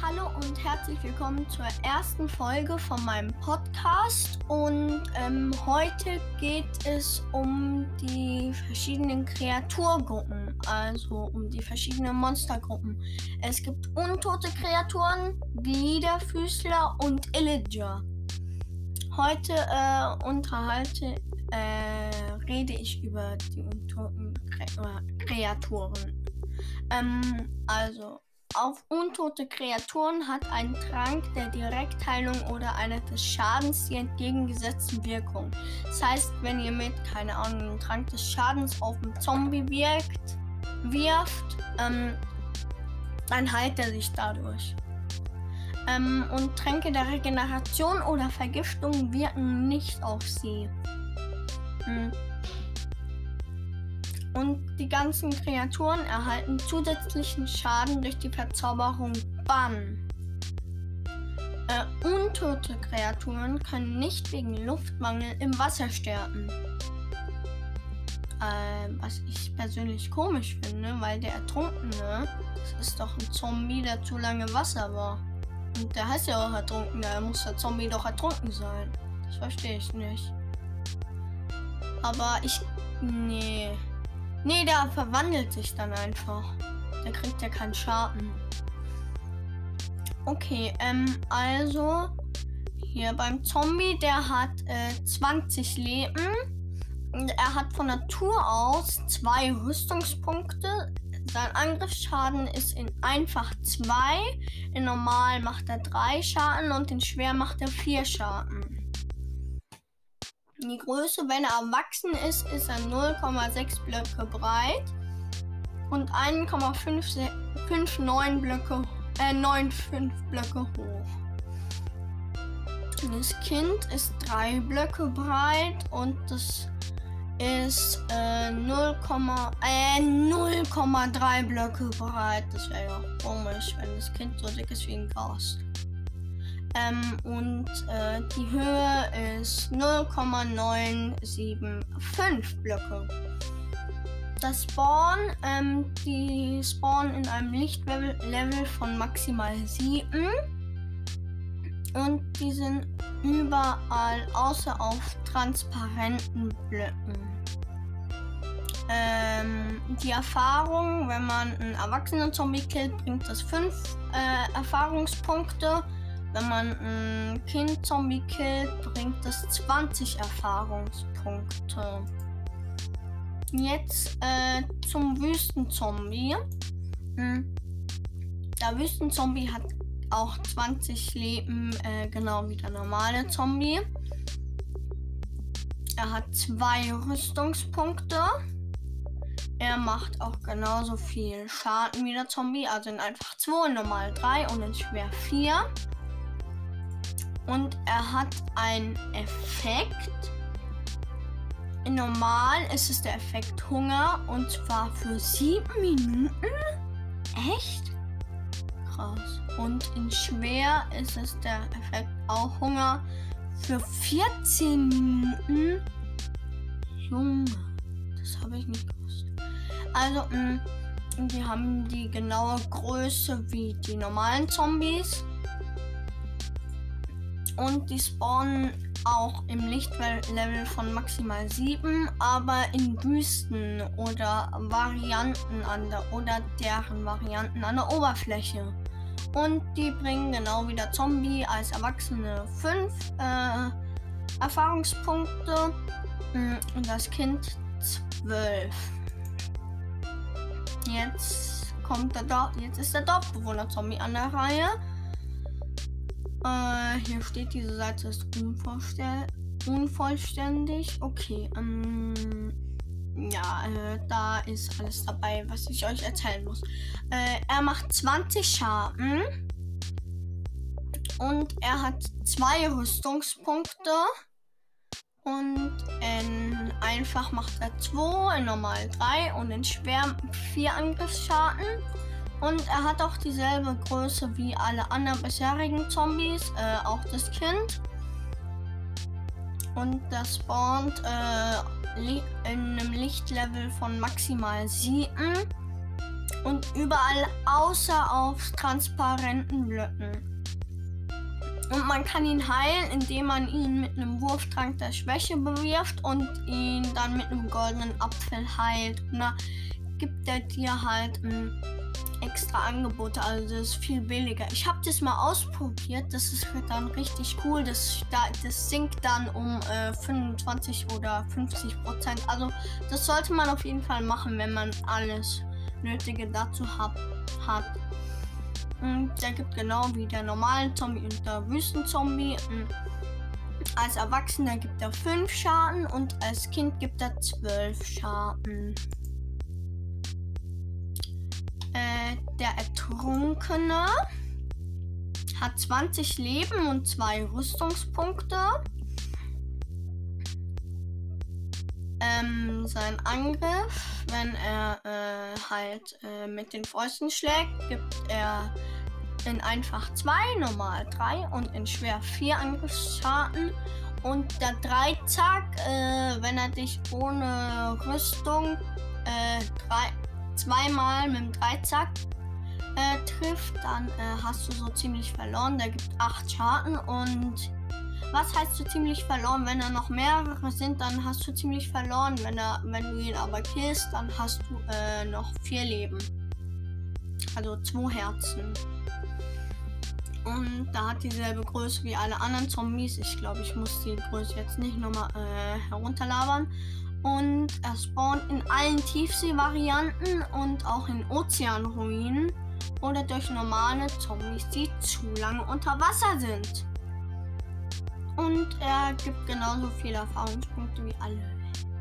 Hallo und herzlich willkommen zur ersten Folge von meinem Podcast. Und ähm, heute geht es um die verschiedenen Kreaturgruppen, also um die verschiedenen Monstergruppen. Es gibt untote Kreaturen, Gliederfüßler und Illager. Heute äh, unterhalte, äh, rede ich über die untoten Kreaturen. Ähm, also auf untote Kreaturen hat ein Trank der Direktheilung oder einer des Schadens die entgegengesetzten Wirkung. Das heißt, wenn ihr mit, keine Ahnung, einem Trank des Schadens auf einen Zombie wirkt, wirft, ähm, dann heilt er sich dadurch. Ähm, und Tränke der Regeneration oder Vergiftung wirken nicht auf sie. Hm. Und die ganzen Kreaturen erhalten zusätzlichen Schaden durch die Verzauberung Bann. Äh, untote Kreaturen können nicht wegen Luftmangel im Wasser sterben. Äh, was ich persönlich komisch finde, weil der Ertrunkene, das ist doch ein Zombie, der zu lange Wasser war. Und der heißt ja auch ertrunken, da muss der Zombie doch ertrunken sein. Das verstehe ich nicht. Aber ich. Nee. Nee, der verwandelt sich dann einfach. Der kriegt ja keinen Schaden. Okay, ähm, also hier beim Zombie, der hat äh, 20 Leben. Und er hat von Natur aus zwei Rüstungspunkte. Sein Angriffsschaden ist in einfach 2. In normal macht er 3 Schaden und in schwer macht er 4 Schaden. Die Größe, wenn er erwachsen ist, ist er 0,6 Blöcke breit und 1,59 Blöcke, äh, 95 Blöcke hoch. Das Kind ist 3 Blöcke breit und das ist äh, 0,3 äh, Blöcke breit. Das wäre ja komisch, wenn das Kind so dick ist wie ein Gast. Ähm, und äh, die Höhe ist 0,975 Blöcke. Das Spawn, ähm, die spawnen in einem Lichtlevel von maximal 7. Und die sind überall außer auf transparenten Blöcken. Ähm, die Erfahrung, wenn man einen erwachsenen Zombie killt, bringt das 5 äh, Erfahrungspunkte. Wenn man ein Kind-Zombie killt, bringt es 20 Erfahrungspunkte. Jetzt äh, zum Wüstenzombie. Hm. Der Wüstenzombie hat auch 20 Leben, äh, genau wie der normale Zombie. Er hat zwei Rüstungspunkte. Er macht auch genauso viel Schaden wie der Zombie, also in einfach 2, in normal 3 und in schwer 4. Und er hat einen Effekt. In normal ist es der Effekt Hunger und zwar für sieben Minuten. Echt? Krass. Und in schwer ist es der Effekt auch Hunger für 14 Minuten. Junge, das habe ich nicht gewusst. Also, mh, mm, die haben die genaue Größe wie die normalen Zombies. Und die spawnen auch im Lichtlevel von maximal 7, aber in Wüsten oder Varianten an der oder deren Varianten an der Oberfläche. Und die bringen genau wie der Zombie als Erwachsene 5 äh, Erfahrungspunkte und das Kind 12. Jetzt kommt der Dorf, jetzt ist der Dorfbewohner Zombie an der Reihe. Äh, hier steht, diese Seite ist unvollständig. Okay, ähm, ja, äh, da ist alles dabei, was ich euch erzählen muss. Äh, er macht 20 Schaden. Und er hat zwei Rüstungspunkte. Und in einfach macht er 2, in normal 3 und in schwer 4 Angriffsschaden. Und er hat auch dieselbe Größe wie alle anderen bisherigen Zombies, äh, auch das Kind. Und das spawnt äh, in einem Lichtlevel von maximal 7. Und überall außer auf transparenten Blöcken. Und man kann ihn heilen, indem man ihn mit einem Wurftrank der Schwäche bewirft und ihn dann mit einem goldenen Apfel heilt. Und da gibt er dir halt ein extra Angebote, also das ist viel billiger. Ich habe das mal ausprobiert, das ist dann richtig cool. Das, das sinkt dann um äh, 25 oder 50 Prozent. Also das sollte man auf jeden Fall machen, wenn man alles Nötige dazu hab, hat. Und der gibt genau wie der normale Zombie und der Wüstenzombie. Als Erwachsener gibt er 5 Schaden und als Kind gibt er 12 Schaden. Äh, der Ertrunkene hat 20 Leben und 2 Rüstungspunkte. Ähm, sein Angriff, wenn er äh, halt äh, mit den Fäusten schlägt, gibt er in einfach 2, normal 3 und in schwer 4 Angriffsschaden. Und der Dreizack, äh, wenn er dich ohne Rüstung äh, drei, zweimal mit dem Dreizack äh, trifft, dann äh, hast du so ziemlich verloren. Der gibt 8 Schaden und was heißt so ziemlich verloren? Wenn er noch mehrere sind, dann hast du ziemlich verloren. Wenn, er, wenn du ihn aber killst, dann hast du äh, noch 4 Leben. Also 2 Herzen. Und da hat dieselbe Größe wie alle anderen Zombies. Ich glaube, ich muss die Größe jetzt nicht nochmal äh, herunterlabern. Und er spawnt in allen Tiefsee-Varianten und auch in Ozeanruinen oder durch normale Zombies, die zu lange unter Wasser sind. Und er gibt genauso viele Erfahrungspunkte wie alle.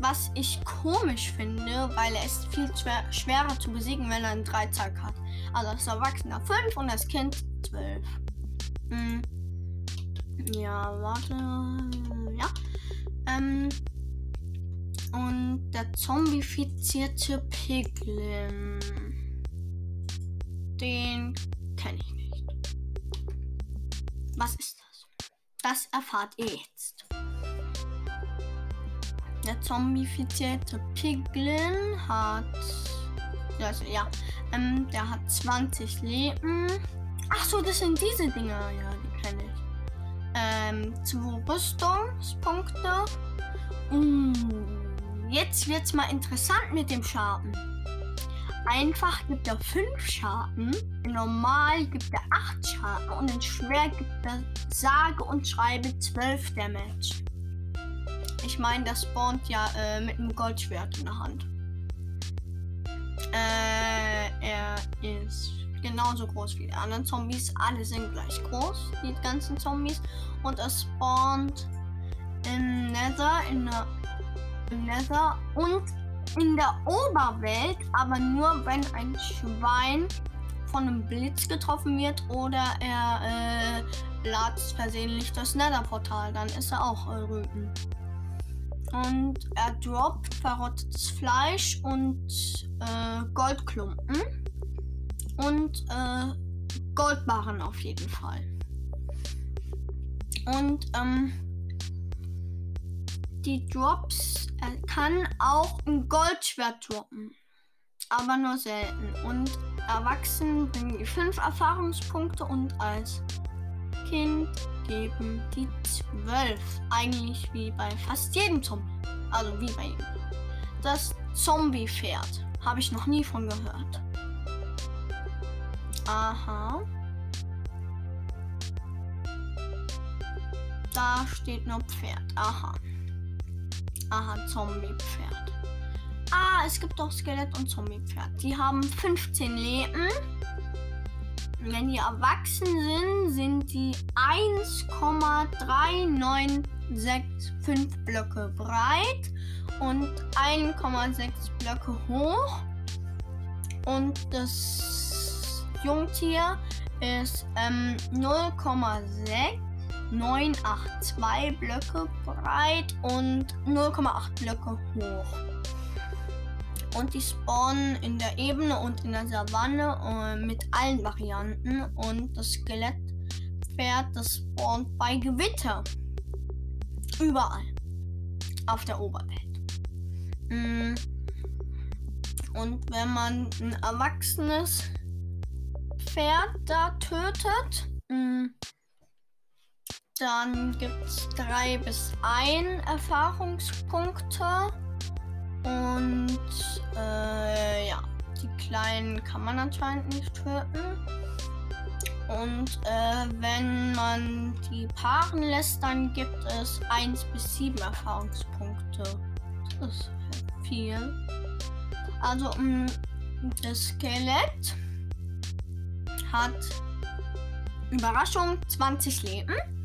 Was ich komisch finde, weil er ist viel schwer, schwerer zu besiegen, wenn er einen Dreizack hat. Also als Erwachsener 5 und als Kind 12. Hm. Ja, warte. Ja. Ähm, und der zombifizierte Piglin. Den kenne ich nicht. Was ist das? Das erfahrt ihr jetzt. Der zombifizierte Piglin hat. Also, ja. Ähm, der hat 20 Leben. Ach so, das sind diese Dinger. Ja, die kenne ich. Ähm, zwei Rüstungspunkte. Uh jetzt wird's mal interessant mit dem Schaden. Einfach gibt er 5 Schaden, normal gibt er 8 Schaden und in schwer gibt er sage und schreibe 12 Damage. Ich meine, das spawnt ja äh, mit einem Goldschwert in der Hand. Äh, er ist genauso groß wie die anderen Zombies. Alle sind gleich groß, die ganzen Zombies. Und er spawnt im Nether in der Nether und in der Oberwelt, aber nur wenn ein Schwein von einem Blitz getroffen wird oder er äh, latzt versehentlich das Nether-Portal, dann ist er auch äh, Rüben. Und er droppt verrottetes Fleisch und äh, Goldklumpen und äh, Goldbarren auf jeden Fall. Und ähm, die Drops. Er kann auch ein Goldschwert droppen. Aber nur selten. Und Erwachsenen bringen die 5 Erfahrungspunkte und als Kind geben die 12. Eigentlich wie bei fast jedem Zombie. Also wie bei ihm. Das Zombie-Pferd. Habe ich noch nie von gehört. Aha. Da steht nur Pferd. Aha. Aha, Zombie-Pferd. Ah, es gibt auch Skelett und Zombie-Pferd. Die haben 15 Leben. Wenn die erwachsen sind, sind die 1,3965 Blöcke breit und 1,6 Blöcke hoch. Und das Jungtier ist ähm, 0,6 982 Blöcke breit und 0,8 Blöcke hoch. Und die spawnen in der Ebene und in der Savanne äh, mit allen Varianten. Und das Skelettpferd, das spawnt bei Gewitter. Überall. Auf der Oberwelt. Mm. Und wenn man ein erwachsenes Pferd da tötet, mm, dann gibt es drei bis ein Erfahrungspunkte. Und äh, ja, die kleinen kann man anscheinend nicht töten. Und äh, wenn man die paaren lässt, dann gibt es 1 bis 7 Erfahrungspunkte. Das ist viel. Also mm, das Skelett hat Überraschung 20 Leben.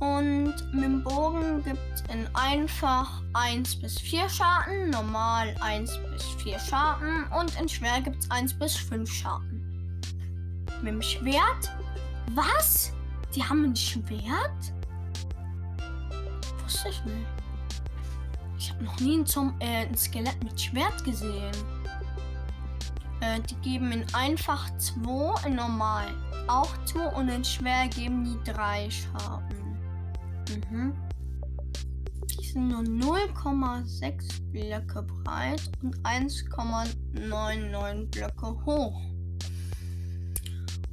Und mit dem Bogen gibt es in einfach 1 bis 4 Schaden, normal 1 bis 4 Schaden und in schwer gibt es 1 bis 5 Schaden. Mit dem Schwert? Was? Die haben ein Schwert? Wusste ich nicht. Ich habe noch nie ein, Zum äh, ein Skelett mit Schwert gesehen. Äh, die geben in einfach 2, in normal auch 2 und in schwer geben die 3 Schaden. Mhm. Die sind nur 0,6 Blöcke breit und 1,99 Blöcke hoch.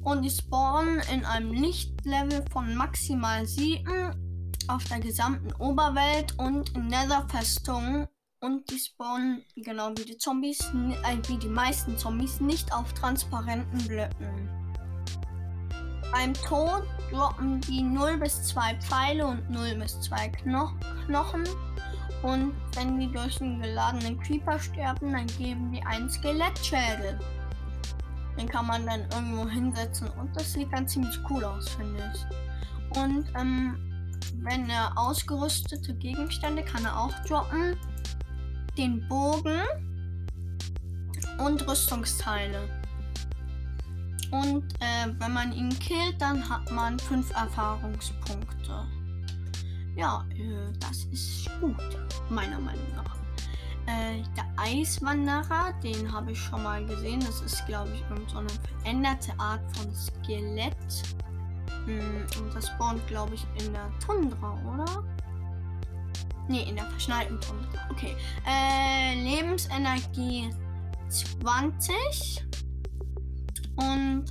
Und die spawnen in einem Lichtlevel von maximal 7 auf der gesamten Oberwelt und in Netherfestungen. Und die spawnen, genau wie die Zombies, äh, wie die meisten Zombies, nicht auf transparenten Blöcken. Beim Tod droppen die 0 bis 2 Pfeile und 0 bis 2 Kno Knochen. Und wenn die durch einen geladenen Creeper sterben, dann geben die einen Skelettschädel. Den kann man dann irgendwo hinsetzen und das sieht dann ziemlich cool aus, finde ich. Und ähm, wenn er ausgerüstete Gegenstände kann er auch droppen. Den Bogen und Rüstungsteile. Und äh, wenn man ihn killt, dann hat man fünf Erfahrungspunkte. Ja, äh, das ist gut, meiner Meinung nach. Äh, der Eiswanderer, den habe ich schon mal gesehen. Das ist, glaube ich, so eine veränderte Art von Skelett. Hm, und das spawnt, glaube ich, in der Tundra, oder? Ne, in der verschneiten Tundra. Okay. Äh, Lebensenergie 20. Und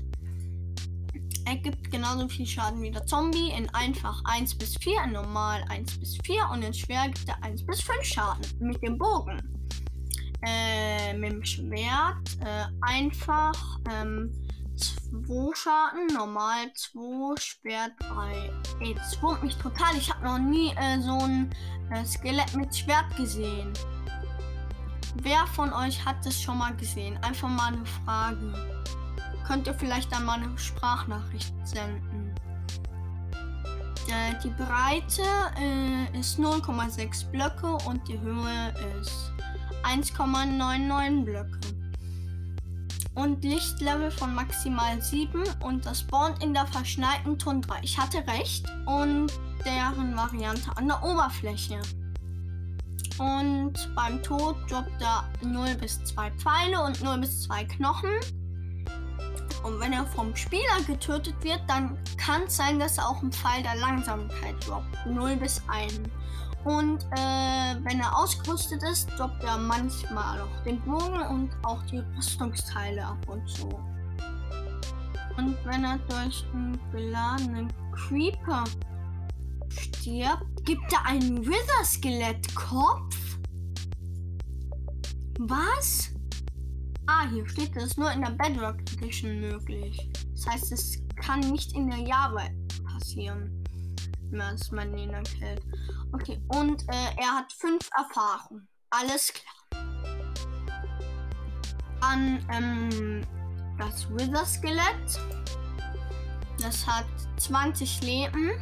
er gibt genauso viel Schaden wie der Zombie. In einfach 1 bis 4, in normal 1 bis 4 und in schwer gibt er 1 bis 5 Schaden mit dem Bogen. Äh, mit dem Schwert äh, einfach ähm, 2 Schaden, normal 2, Schwert 3. Ey, das wurmt mich total. Ich habe noch nie äh, so ein äh, Skelett mit Schwert gesehen. Wer von euch hat das schon mal gesehen? Einfach mal eine Frage könnt ihr vielleicht dann mal eine Sprachnachricht senden. Äh, die Breite äh, ist 0,6 Blöcke und die Höhe ist 1,99 Blöcke. Und Lichtlevel von maximal 7 und das spawnt in der verschneiten Tundra. Ich hatte recht. Und deren Variante an der Oberfläche. Und beim Tod droppt er 0 bis 2 Pfeile und 0 bis 2 Knochen. Und wenn er vom Spieler getötet wird, dann kann es sein, dass er auch einen Pfeil der Langsamkeit droppt. 0 bis 1. Und äh, wenn er ausgerüstet ist, droppt er manchmal auch den Bogen und auch die Rüstungsteile ab und zu. Und wenn er durch einen geladenen Creeper stirbt, gibt er einen Wither-Skelett-Kopf? Was? Ah, hier steht es nur in der Bedrock Edition möglich. Das heißt, es kann nicht in der Java passieren, wenn man ihn erkennt. Okay, und äh, er hat fünf Erfahrungen. Alles klar. Dann ähm, das Wither Skelett. Das hat 20 Leben.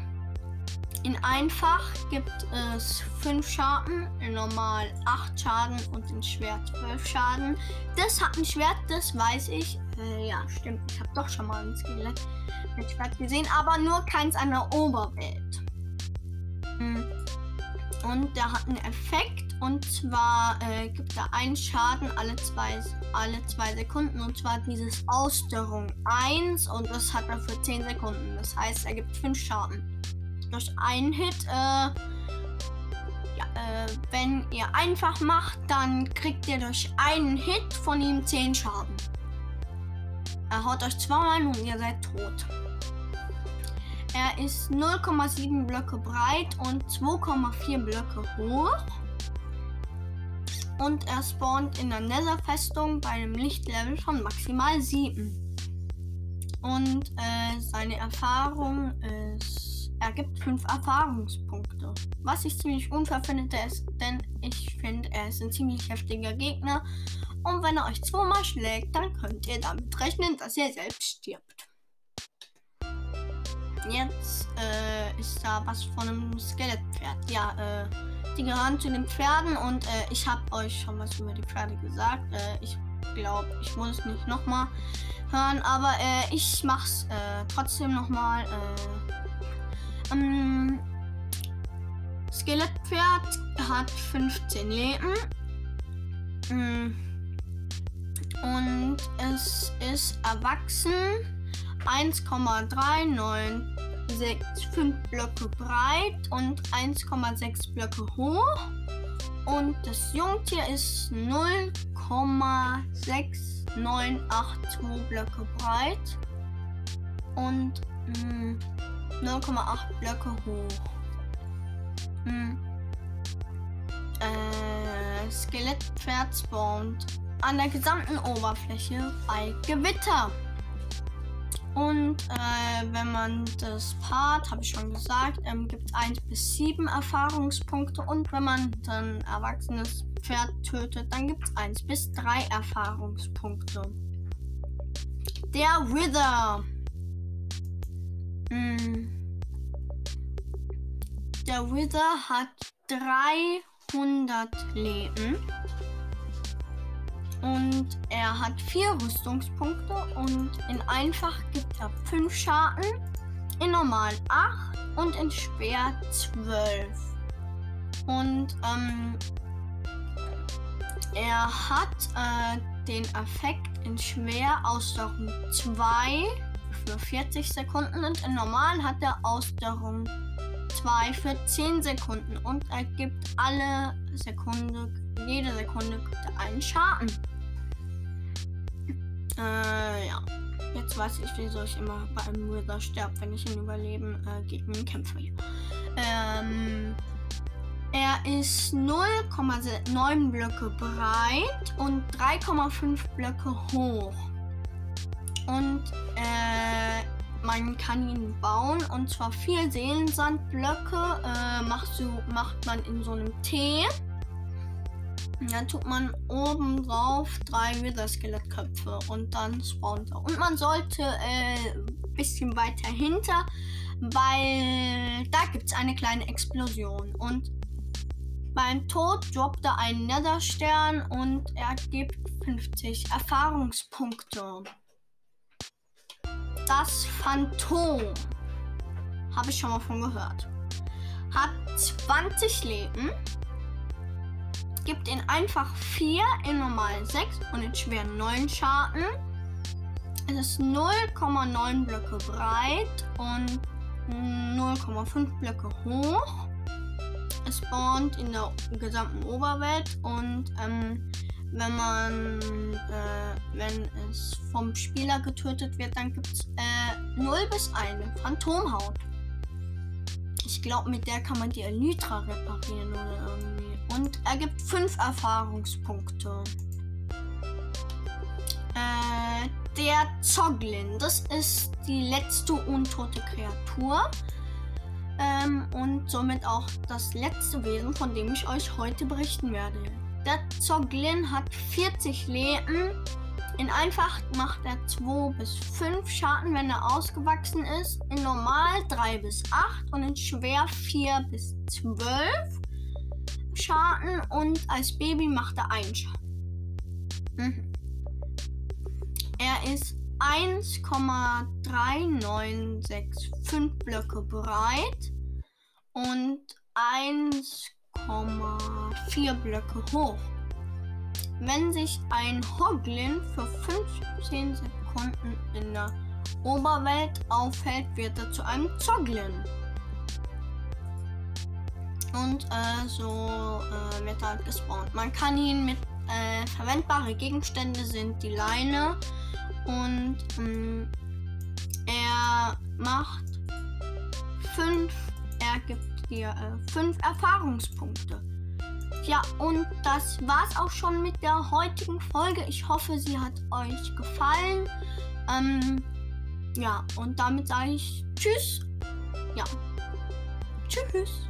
In einfach gibt es 5 Schaden, in normal 8 Schaden und in schwer 12 Schaden. Das hat ein Schwert, das weiß ich. Äh, ja, stimmt. Ich habe doch schon mal ein Skelett mit Schwert gesehen, aber nur keins an der Oberwelt. Hm. Und der hat einen Effekt und zwar äh, gibt er einen Schaden alle zwei, alle zwei Sekunden und zwar dieses Ausdauerung 1 und das hat er für 10 Sekunden. Das heißt, er gibt 5 Schaden durch einen Hit, äh, ja, äh, wenn ihr einfach macht, dann kriegt ihr durch einen Hit von ihm 10 Schaden. Er haut euch zweimal und ihr seid tot. Er ist 0,7 Blöcke breit und 2,4 Blöcke hoch. Und er spawnt in der Nether-Festung bei einem Lichtlevel von maximal 7. Und äh, seine Erfahrung ist, er gibt 5 Erfahrungspunkte. Was ich ziemlich unfair finde, ist, denn ich finde, er ist ein ziemlich heftiger Gegner. Und wenn er euch zweimal schlägt, dann könnt ihr damit rechnen, dass ihr selbst stirbt. Jetzt äh, ist da was von einem Skelettpferd. Ja, äh, die gehören zu den Pferden und äh, ich habe euch schon was über die Pferde gesagt. Äh, ich glaube, ich muss es nicht nochmal hören, aber äh, ich mach's äh, trotzdem nochmal. Äh, ähm, Skelettpferd hat 15 Leben. Mm. Und es ist erwachsen 1,395 Blöcke breit und 1,6 Blöcke hoch. Und das Jungtier ist 0,6982 Blöcke breit und 0,8 mm, Blöcke hoch. Hm. Äh, Skelettpferd spawnt an der gesamten Oberfläche bei Gewitter. Und äh, wenn man das Part, habe ich schon gesagt, ähm, gibt es 1 bis 7 Erfahrungspunkte. Und wenn man dann erwachsenes Pferd tötet, dann gibt es 1 bis 3 Erfahrungspunkte. Der Wither. Hm. Der Wither hat 300 Leben. Und er hat vier Rüstungspunkte und in einfach gibt er fünf Schaden, in normal acht und in schwer zwölf. Und ähm, er hat äh, den Effekt in schwer Ausdauerung 2 für 40 Sekunden und in normal hat er Ausdauerung 2 für 10 Sekunden und er gibt alle Sekunde, jede Sekunde einen Schaden. Äh, ja. Jetzt weiß ich, wieso ich immer bei einem Wither sterbe, wenn ich in Überleben äh, gegen ihn kämpfe. Ähm, er ist 0,9 Blöcke breit und 3,5 Blöcke hoch. Und äh, man kann ihn bauen und zwar vier Seelensandblöcke äh, macht, so, macht man in so einem Tee. Dann tut man oben drauf drei Wither-Skelettköpfe und dann spawnt er. Und man sollte ein äh, bisschen weiter hinter, weil da gibt es eine kleine Explosion. Und beim Tod droppt er einen Netherstern und er gibt 50 Erfahrungspunkte. Das Phantom, habe ich schon mal von gehört, hat 20 Leben gibt in einfach 4, in normal 6 und in schwer 9 Schaden. Es ist 0,9 Blöcke breit und 0,5 Blöcke hoch. Es spawnt in der gesamten Oberwelt und ähm, wenn man, äh, wenn es vom Spieler getötet wird, dann gibt es äh, 0 bis 1 Phantomhaut. Ich glaube, mit der kann man die Elytra reparieren oder irgendwie. Und er gibt 5 Erfahrungspunkte. Äh, der Zoglin, das ist die letzte untote Kreatur. Ähm, und somit auch das letzte Wesen, von dem ich euch heute berichten werde. Der Zoglin hat 40 Leben. In einfach macht er 2 bis 5 Schaden, wenn er ausgewachsen ist. In normal 3 bis 8 und in schwer 4 bis 12. Schaden und als Baby macht er einen Schaden. Mhm. Er ist 1,3965 Blöcke breit und 1,4 Blöcke hoch. Wenn sich ein Hoglin für 15 Sekunden in der Oberwelt aufhält, wird er zu einem Zoglin. Und äh, so äh, wird er gespawnt. Man kann ihn mit äh, verwendbare Gegenstände sind die Leine und ähm, er macht fünf, er gibt dir äh, fünf Erfahrungspunkte. Ja, und das war's auch schon mit der heutigen Folge. Ich hoffe, sie hat euch gefallen. Ähm, ja, und damit sage ich Tschüss. Ja. Tschüss.